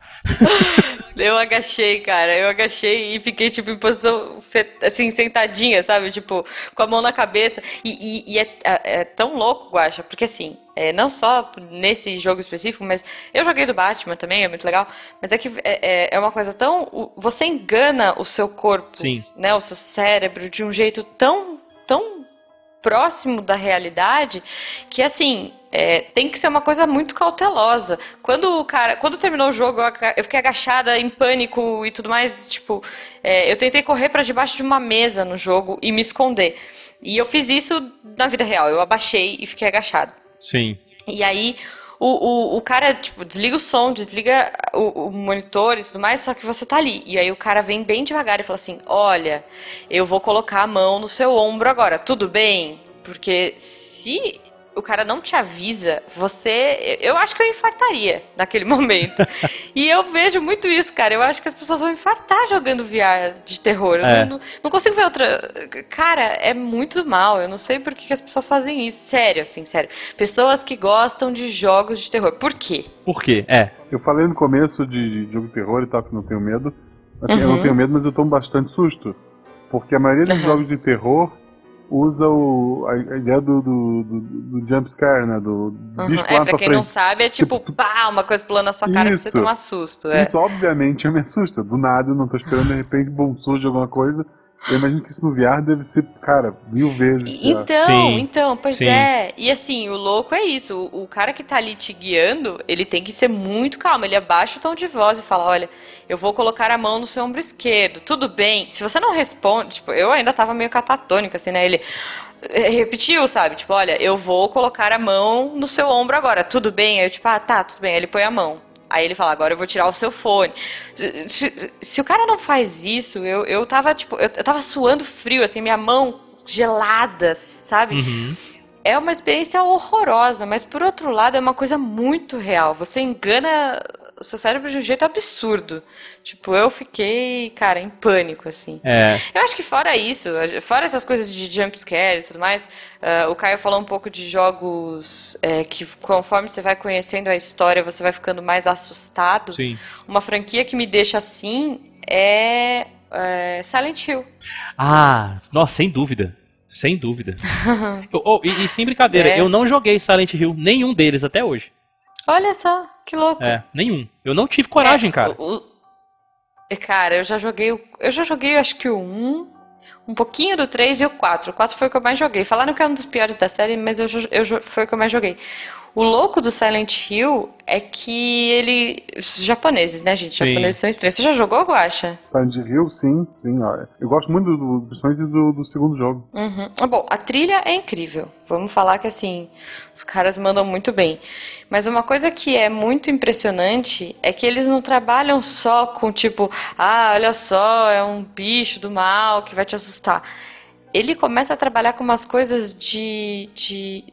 eu agachei, cara. Eu agachei e fiquei, tipo, em posição, assim, sentadinha, sabe? Tipo, com a mão na cabeça. E, e, e é, é, é tão louco, Guacha, porque assim é, não só nesse jogo específico, mas eu joguei do Batman também, é muito legal. Mas é que é, é, é uma coisa tão. Você engana o seu corpo, Sim. né? O seu cérebro de um jeito tão, tão próximo da realidade que assim. É, tem que ser uma coisa muito cautelosa. Quando o cara, quando terminou o jogo, eu fiquei agachada em pânico e tudo mais. Tipo, é, eu tentei correr para debaixo de uma mesa no jogo e me esconder. E eu fiz isso na vida real. Eu abaixei e fiquei agachada. Sim. E aí o, o, o cara, tipo, desliga o som, desliga o, o, monitor e tudo mais, só que você tá ali. E aí o cara vem bem devagar e fala assim: Olha, eu vou colocar a mão no seu ombro agora, tudo bem? Porque se o cara não te avisa, você. Eu acho que eu infartaria naquele momento. e eu vejo muito isso, cara. Eu acho que as pessoas vão infartar jogando VR de terror. Eu é. não, não, consigo ver outra. Cara, é muito mal. Eu não sei por que as pessoas fazem isso. Sério, assim, sério. Pessoas que gostam de jogos de terror. Por quê? Por quê? É. Eu falei no começo de, de jogo de terror e tal, que não tenho medo. Assim, uhum. eu não uhum. tenho medo, mas eu tomo bastante susto. porque a maioria dos Uhum. jogos de terror usa o, a, a ideia do, do, do, do jump scare, né? Do Uhum. bicho É, pra quem não frente. sabe, é tipo, Tipo, pá, uma coisa pulando na sua cara pra você Isso. tomar susto. É. Isso, obviamente, me assusta. Do nada, eu não tô esperando, de repente, bom, surge alguma coisa. Eu imagino que isso no VR deve ser, cara, mil vezes. Então, Sim, então, pois sim. é. E assim, o louco é isso. O, o cara que tá ali te guiando, ele tem que ser muito calmo. Ele abaixa o tom de voz e fala: Olha, eu vou colocar a mão no seu ombro esquerdo. Tudo bem. Se você não responde, tipo, eu ainda tava meio catatônica, assim, né? Ele eh, repetiu, sabe? Tipo, olha, eu vou colocar a mão no seu ombro agora. Tudo bem? Aí eu, tipo, ah, tá, tudo bem. Aí ele põe a mão. Aí ele fala, agora eu vou tirar o seu fone. Se, se- se o cara não faz isso, eu, eu tava, tipo, eu, eu tava suando frio, assim, minha mão gelada, sabe? Uhum. É uma experiência horrorosa, mas por outro lado é uma coisa muito real. Você engana o seu cérebro de um jeito absurdo. Tipo, eu fiquei, cara, em pânico, assim. É. Eu acho que fora isso, fora essas coisas de jumpscare e tudo mais, ah, o Caio falou um pouco de jogos é, que conforme você vai conhecendo a história, você vai ficando mais assustado. Sim. Uma franquia que me deixa assim é, é Silent Hill. Ah, nossa, sem dúvida. Sem dúvida. Eu- oh, e, e sem brincadeira, É. eu não joguei Silent Hill, nenhum deles até hoje. Olha só, que louco. É, nenhum. Eu não tive coragem, É, cara. o- o- Cara, eu já joguei. Eu já joguei, acho que o 1, um pouquinho do 3 e o 4. O 4 foi o que eu mais joguei. Falaram que é um dos piores da série, mas eu, eu, foi o que eu mais joguei. O louco do Silent Hill é que ele. Os japoneses, né, gente? Sim. Japoneses são estranhos. Você já jogou, Guacha? Silent Hill, sim, sim. Eu gosto muito, do, principalmente do, do segundo jogo. Uhum. Ah, Bom, a trilha é incrível. Vamos falar que assim, os caras mandam muito bem. Mas uma coisa que é muito impressionante é que eles não trabalham só com tipo, ah, olha só, é um bicho do mal que vai te assustar. Ele começa a trabalhar com umas coisas de, de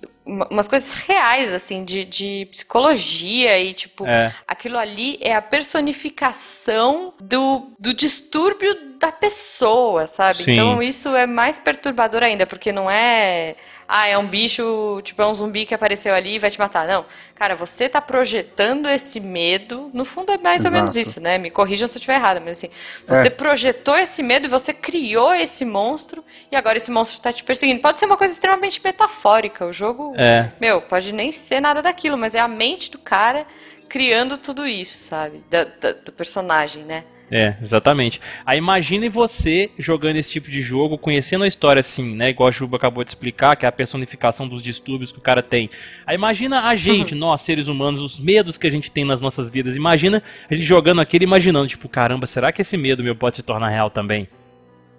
umas coisas reais, assim, de, de psicologia e tipo, É. Aquilo ali é a personificação do, do distúrbio da pessoa, sabe? Sim. Então isso é mais perturbador ainda, porque não é. Ah, é um bicho, tipo, é um zumbi que apareceu ali e vai te matar. Não. Cara, você tá projetando esse medo. No fundo é mais ou menos Exato. isso, né? Me corrijam se eu estiver errada, mas assim, você É. projetou esse medo e você criou esse monstro e agora esse monstro tá te perseguindo. Pode ser uma coisa extremamente metafórica. O jogo É. meu, pode nem ser nada daquilo, mas é a mente do cara criando tudo isso, sabe? Da- da- do personagem, né? É, exatamente. Aí imagine você jogando esse tipo de jogo, conhecendo a história assim, né? Igual a Juba acabou de explicar, que é a personificação dos distúrbios que o cara tem. Aí imagina a gente, Uhum. nós, seres humanos, os medos que a gente tem nas nossas vidas. Imagina a gente jogando aquilo e imaginando, tipo, caramba, será que esse medo meu pode se tornar real também?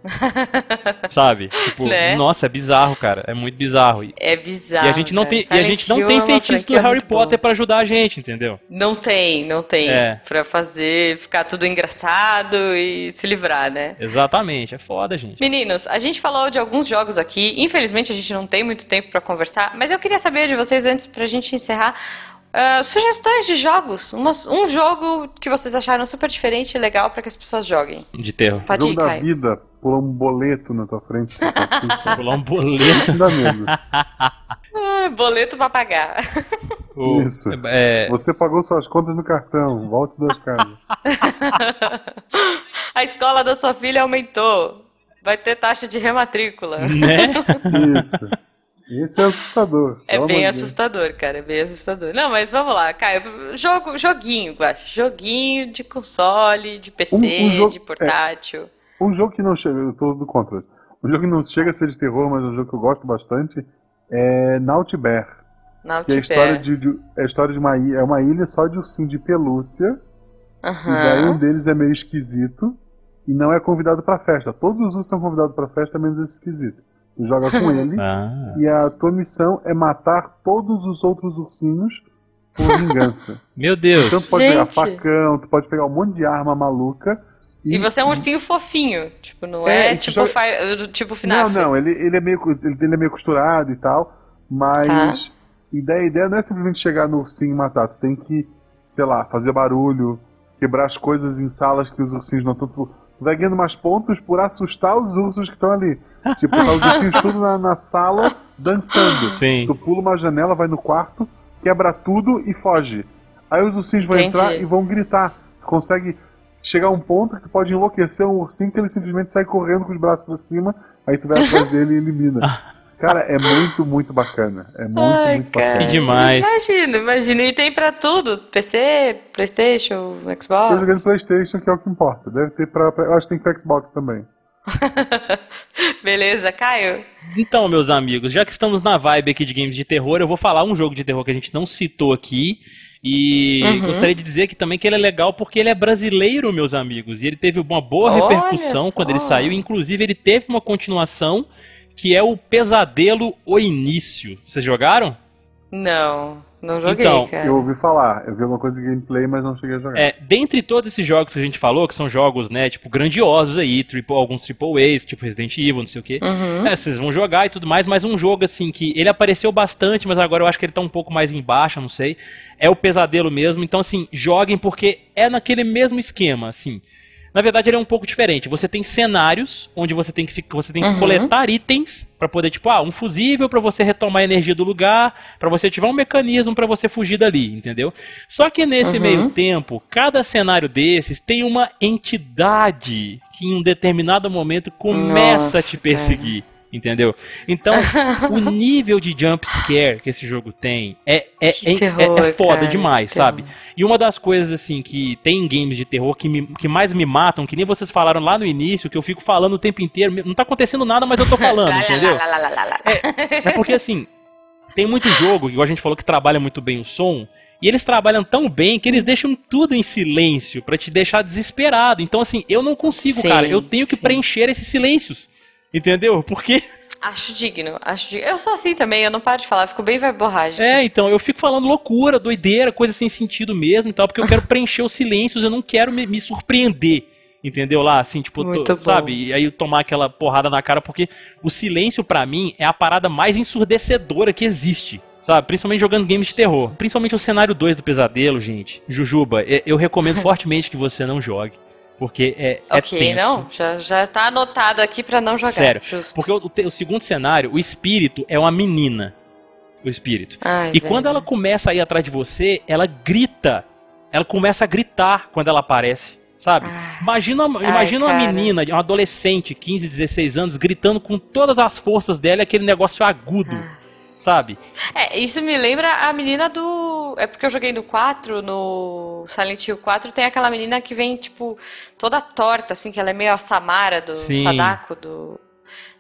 Sabe? Tipo, Né? nossa, é bizarro, cara. É muito bizarro. É bizarro. e a gente não cara. tem, e a gente Silent não Hill tem é feitiço do Harry Potter boa. pra ajudar a gente, entendeu? Não tem, não tem. É. Pra fazer, ficar tudo engraçado e se livrar, né? Exatamente, é foda, gente. Meninos, a gente falou de alguns jogos aqui. Infelizmente a gente não tem muito tempo pra conversar, mas eu queria saber de vocês antes pra gente encerrar. Ah, sugestões de jogos, Umas- um jogo que vocês acharam super diferente e legal pra que as pessoas joguem. De terror. Pode jogo ir, da Caio. vida, pular um boleto na tua frente. Pular um boleto. Não dá medo. Ah, boleto pra pagar. Isso. É, Você pagou suas contas no cartão, volte das casas. A escola da sua filha aumentou. Vai ter taxa de rematrícula. né? Isso. Esse é assustador. É bem Deus. assustador, cara, é bem assustador. Não, mas vamos lá, Caio. Jogo, joguinho, Guaxa. Joguinho de console, de PC, Um- um jogo- de portátil. Um jogo que não chega, eu tô do contra. Um jogo que não chega a ser de terror, mas é um jogo que eu gosto bastante, é Naughty Bear. Que é a história de, de- é a história de uma ilha, é uma ilha só de ursinho de pelúcia, e daí um deles é meio esquisito e não é convidado pra festa. Todos os são convidados pra festa, menos esse esquisito. Tu joga com ele Ah, e a tua missão é matar todos os outros ursinhos por vingança. meu Deus. Então tu pode pegar Gente. facão, tu pode pegar um monte de arma maluca. E você é um ursinho fofinho. Tipo, não É, é, e tipo, joga- fi- tipo Não, FNAF. não, ele, ele, é meio, ele, ele é meio costurado e tal, mas Tá. ideia, a ideia não é simplesmente chegar no ursinho e matar, tu tem que, sei lá, fazer barulho, quebrar as coisas em salas que os ursinhos não estão. Tu, vai ganhando mais pontos por assustar os ursos que estão ali. Tipo, tá os ursinhos tudo na, na sala dançando. Sim. Tu pula uma janela, vai no quarto, quebra tudo e foge. Aí os ursinhos vão Entendi. entrar e vão gritar. Tu consegue chegar a um ponto que tu pode enlouquecer um ursinho que ele simplesmente sai correndo com os braços pra cima, aí tu vai atrás dele e elimina. Cara, é muito, muito bacana. É muito, Ai, muito cara. bacana. Que demais. Imagina, imagina. E tem pra tudo: PC, PlayStation, Eu Xbox. joguei no Playstation, que é o que importa. Deve ter pra. pra- eu acho que tem pra Xbox também. Beleza, Caio? Então, meus amigos, já que estamos na vibe aqui de games de terror, eu vou falar um jogo de terror que a gente não citou aqui. E Uhum. gostaria de dizer que também que ele é legal porque ele é brasileiro, meus amigos. E ele teve uma boa Olha repercussão só. quando ele saiu. Inclusive, ele teve uma continuação que é o Pesadelo O Início. Vocês jogaram? Não, não joguei, Então, cara. Eu ouvi falar, eu vi alguma coisa de gameplay, mas não cheguei a jogar. É, dentre todos esses jogos que a gente falou, que são jogos, né, tipo, grandiosos aí, triple, alguns triple A's, tipo Resident Evil, não sei o quê. Uhum. É, vocês vão jogar e tudo mais, mas um jogo assim que ele apareceu bastante, mas agora eu acho que ele tá um pouco mais embaixo, não sei. É o pesadelo mesmo. Então, assim, joguem porque é naquele mesmo esquema, assim. Na verdade, ele é um pouco diferente. Você tem cenários onde você tem que, ficar- você tem que Uhum. coletar itens pra poder, tipo, ah, um fusível pra você retomar a energia do lugar, pra você ativar um mecanismo pra você fugir dali, entendeu? Só que nesse Uhum. meio tempo, cada cenário desses tem uma entidade que em um determinado momento começa a Nossa, te perseguir. Entendeu? Então, o nível de jump scare que esse jogo tem é, é, Que é- terror, é- é foda cara, demais, terror. sabe? E uma das coisas, assim, que tem em games de terror que, me- que mais me matam, que nem vocês falaram lá no início, que eu fico falando o tempo inteiro, não tá acontecendo nada, mas eu tô falando, entendeu? lá. É porque assim, tem muito jogo, igual a gente falou que trabalha muito bem o som, e eles trabalham tão bem que eles deixam tudo em silêncio pra te deixar desesperado. Então assim, eu não consigo, Sim, cara, eu tenho que sim. preencher esses silêncios. Entendeu? Porque Acho digno, acho digno. Eu sou assim também, eu não paro de falar, fico bem verborrágica. é, então eu fico falando loucura, doideira, coisa sem sentido mesmo e tal, porque eu quero preencher os silêncios, eu não quero me, me surpreender. Entendeu lá, assim, tipo, tô- sabe? E aí tomar aquela porrada na cara, porque o silêncio pra mim é a parada mais ensurdecedora que existe. Sabe? Principalmente jogando games de terror. Principalmente o cenário 2 do pesadelo, gente. Jujuba, é- eu recomendo fortemente que você não jogue. Porque é, é ok, tenso. não, já, já tá anotado aqui pra não jogar. Sério, Justo. Porque o, o segundo cenário, o espírito é uma menina. O espírito. Ai, E velho. quando ela começa a ir atrás de você, ela grita. Ela começa a gritar quando ela aparece. Sabe? Ah, Imagina, Ai, imagina uma cara. menina, uma adolescente, 15, 16 anos, gritando com todas as forças dela aquele negócio agudo, ah. Sabe? É, isso me lembra a menina do. É porque eu joguei no 4, no Silent Hill 4, tem aquela menina que vem, tipo, toda torta, assim, que ela é meio a Samara do Sim. Sadako, do,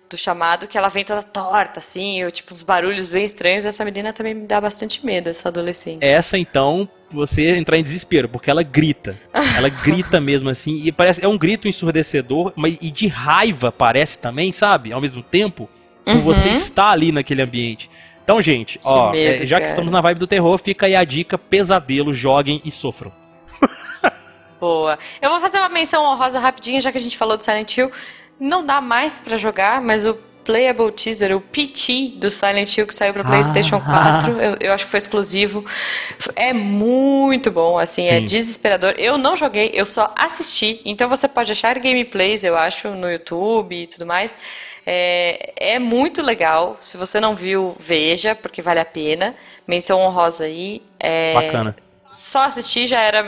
do chamado, que ela vem toda torta, assim, ou, tipo, uns barulhos bem estranhos. Essa menina também me dá bastante medo, essa adolescente. Essa então, você entrar em desespero, porque ela grita. Ela grita mesmo assim, e parece é um grito ensurdecedor, mas e de raiva parece também, sabe? Ao mesmo tempo, Uhum. você estar ali naquele ambiente. Então, gente, ó, medo, é, já que cara. estamos na vibe do terror, fica aí a dica: pesadelo, joguem e sofram. Boa. Eu vou fazer uma menção honrosa rapidinha, já que a gente falou do Silent Hill. Não dá mais pra jogar, mas o Playable Teaser, o PT do Silent Hill que saiu pra PlayStation Ah. 4, eu, eu acho que foi exclusivo. É muito bom, assim, é Sim. desesperador. Eu não joguei, eu só assisti. Então você pode achar gameplays, eu acho, no YouTube e tudo mais. É, é muito legal. Se você não viu, veja, porque vale a pena. Menção honrosa aí. É, Bacana. Só assistir já era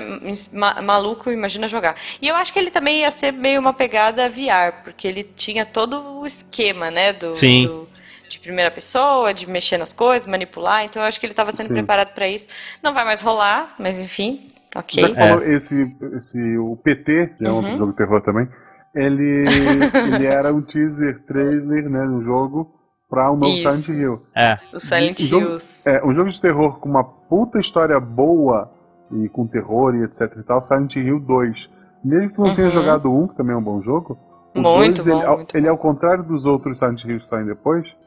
ma- maluco, imagina jogar. E eu acho que ele também ia ser meio uma pegada VR, porque ele tinha todo o esquema, né, do, Sim. do- de primeira pessoa, de mexer nas coisas, manipular. Então eu acho que ele estava sendo Sim. preparado para isso. Não vai mais rolar, mas enfim, ok. Já que falou esse, esse, o PT, que é Uhum. outro jogo de terror também, ele, ele era um teaser trailer, né, um jogo pra um novo Isso. Silent Hill. É. O Silent o jogo- Hills. É, um jogo de terror com uma puta história boa e com terror e etc e tal, Silent Hill 2. Mesmo que tu não tenha Uhum. jogado o 1, que também é um bom jogo, o Muito 2, bom, ele, ao- muito ele bom. ao contrário dos outros Silent Hills que saem depois,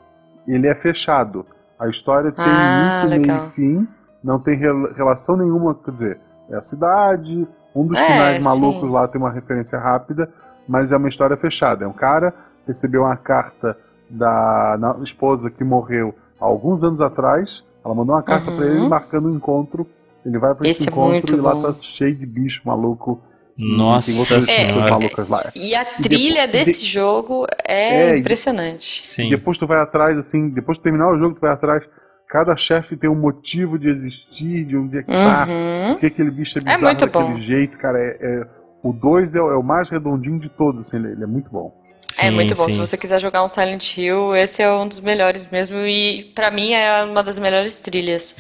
ele é fechado. A história tem Ah, início, meio legal. e fim, não tem rel- relação nenhuma, quer dizer, é a cidade, um dos É, finais sim. malucos lá tem uma referência rápida, mas é uma história fechada. É um cara que recebeu uma carta da na- esposa que morreu há alguns anos atrás. Ela mandou uma carta Uhum. pra ele marcando um encontro. Ele vai pra esse, Esse é encontro muito e lá bom. tá cheio de bicho maluco. e Nossa tem outras pessoas malucas lá. E a trilha depois- desse jogo é, É, e- impressionante. Sim. E depois tu vai atrás, assim, depois de terminar o jogo, tu vai atrás. Cada chefe tem um motivo de existir, de onde é que tá. Uhum. Por que aquele bicho é É bizarro muito daquele bom. jeito, cara? É, é- O 2 é, o- é o mais redondinho de todos, assim, ele, ele é muito bom. É Sim, muito bom. Se sim. você quiser jogar um Silent Hill, esse é um dos melhores mesmo. E pra mim é uma das melhores trilhas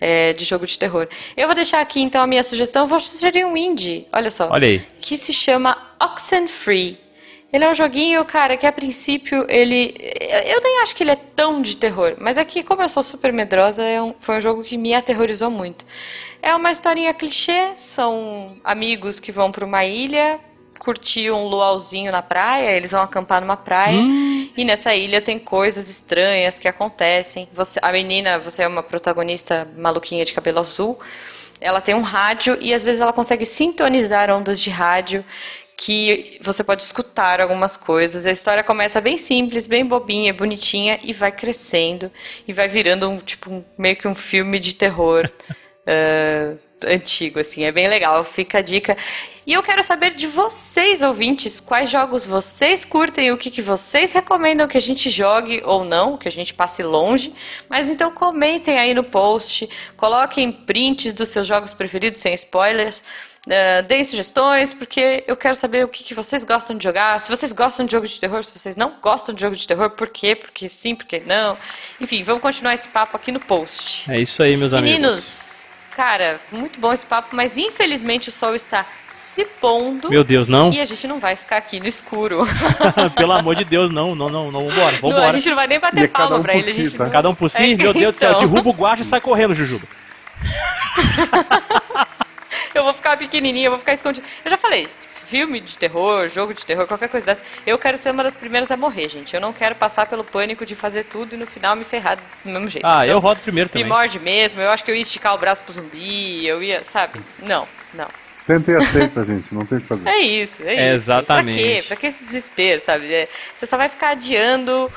é, de jogo de terror. Eu vou deixar aqui então a minha sugestão. Eu vou sugerir um indie. Olha só. Olha aí. que se chama Oxenfree. Ele é um joguinho, cara, que a princípio ele. Eu nem acho que ele é tão de terror, mas é que, como eu sou super medrosa, é um- foi um jogo que me aterrorizou muito. É uma historinha clichê, são amigos que vão para uma ilha, curtir um luauzinho na praia, eles vão acampar numa praia. Hum, E nessa ilha tem coisas estranhas que acontecem. Você, a menina, você é uma protagonista maluquinha de cabelo azul. Ela tem um rádio e às vezes ela consegue sintonizar ondas de rádio que você pode escutar algumas coisas. A história começa bem simples, bem bobinha, bonitinha e vai crescendo e vai virando um tipo um- meio que um filme de terror. eh, antigo, assim, é bem legal, fica a dica. E eu quero saber de vocês, ouvintes, quais jogos vocês curtem, o que, que vocês recomendam que a gente jogue ou não, que a gente passe longe. Mas então comentem aí no post, coloquem prints dos seus jogos preferidos sem spoilers. eh, deem sugestões, porque eu quero saber o que, que vocês gostam de jogar. Se vocês gostam de jogo de terror, se vocês não gostam de jogo de terror, por quê? Porque sim, porque não. Enfim, vamos continuar esse papo aqui no post. é isso aí, meus amigos. Meninos, cara, muito bom esse papo, mas infelizmente o sol está se pondo Meu Deus, não. e a gente não vai ficar aqui no escuro. Pelo amor de Deus, não, não, não, não. Vambora, Não, vambora. a gente não vai nem bater é palma um pra ele. si, gente tá? não- Cada um por si, É, meu Deus do céu, então. derruba o guache e sai correndo, Jujuba. Eu vou ficar pequenininha, eu vou ficar escondida. Eu já falei, filme de terror, jogo de terror, qualquer coisa dessa. Eu quero ser uma das primeiras a morrer, gente. Eu não quero passar pelo pânico de fazer tudo e no final me ferrar do mesmo jeito. Ah, Então, eu rodo primeiro Me também. morde mesmo, eu acho que eu ia esticar o braço pro zumbi, eu ia, sabe? Não, não. Senta e aceita, gente, não tem o que fazer. É isso, é isso. Exatamente. Pra quê? Pra que esse desespero, sabe? É, você só vai ficar adiando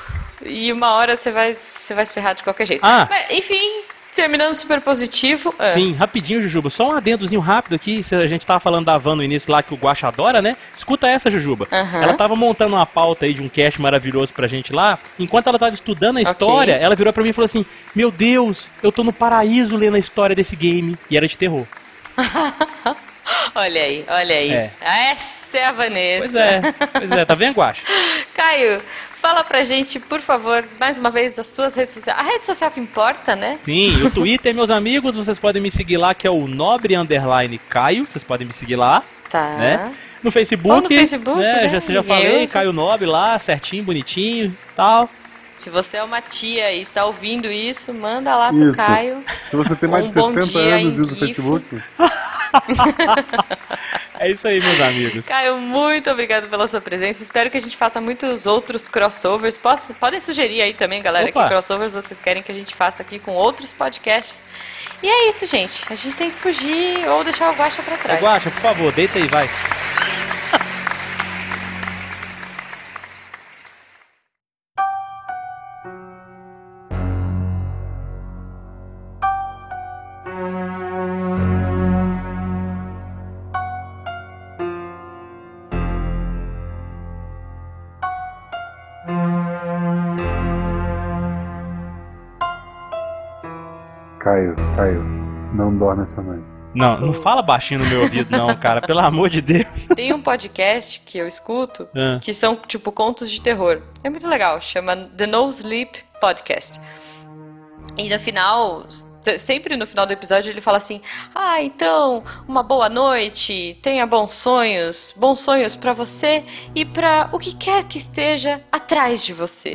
e uma hora você vai, você vai se ferrar de qualquer jeito. Ah. Mas, enfim, terminando super positivo. ah, Sim, rapidinho, Jujuba. Só um adendozinho rápido aqui. Se a gente tava falando da van no início lá que o Guacha adora, né? Escuta essa, Jujuba. Aham. Ela tava montando uma pauta aí de um cast maravilhoso pra gente lá. Enquanto ela tava estudando a história, ela virou pra mim e falou assim: Meu Deus, eu tô no paraíso lendo a história desse game. E era de terror. Olha aí, olha aí. É. Essa é a Vanessa. Pois é, pois é, tá vendo, Guacha? Caio, fala pra gente, por favor, mais uma vez, as suas redes sociais. A rede social que importa, né? Sim, o Twitter, meus amigos, vocês podem me seguir lá, que é o Nobre Underline Caio. Vocês podem me seguir lá. Tá. Né? No Facebook. Ou no Facebook, né? né? Já, já falei. Caio Nobre lá, certinho, bonitinho tal. Se você é uma tia e está ouvindo isso, manda lá pro Isso. Caio. Se você tem mais de Um bom 60 dia anos e usa o. Facebook, É isso aí, meus amigos. Caio, muito obrigado pela sua presença. Espero que a gente faça muitos outros crossovers. Posso- podem sugerir aí também, galera, Opa. que crossovers vocês querem que a gente faça aqui com outros podcasts. E é isso, gente. A gente tem que fugir ou deixar o Guaxa pra trás. Ô, Guacha, por favor, deita aí, vai. Caio, Caio, não dorme essa noite. Não, não fala baixinho no meu ouvido, não, cara. Pelo amor de Deus. Tem um podcast que eu escuto Ah, que são tipo contos de terror. É muito legal, chama The No Sleep Podcast. E no final, se- sempre no final do episódio ele fala assim: "Ah, então, uma boa noite, tenha bons sonhos, bons sonhos pra você e pra o que quer que esteja atrás de você".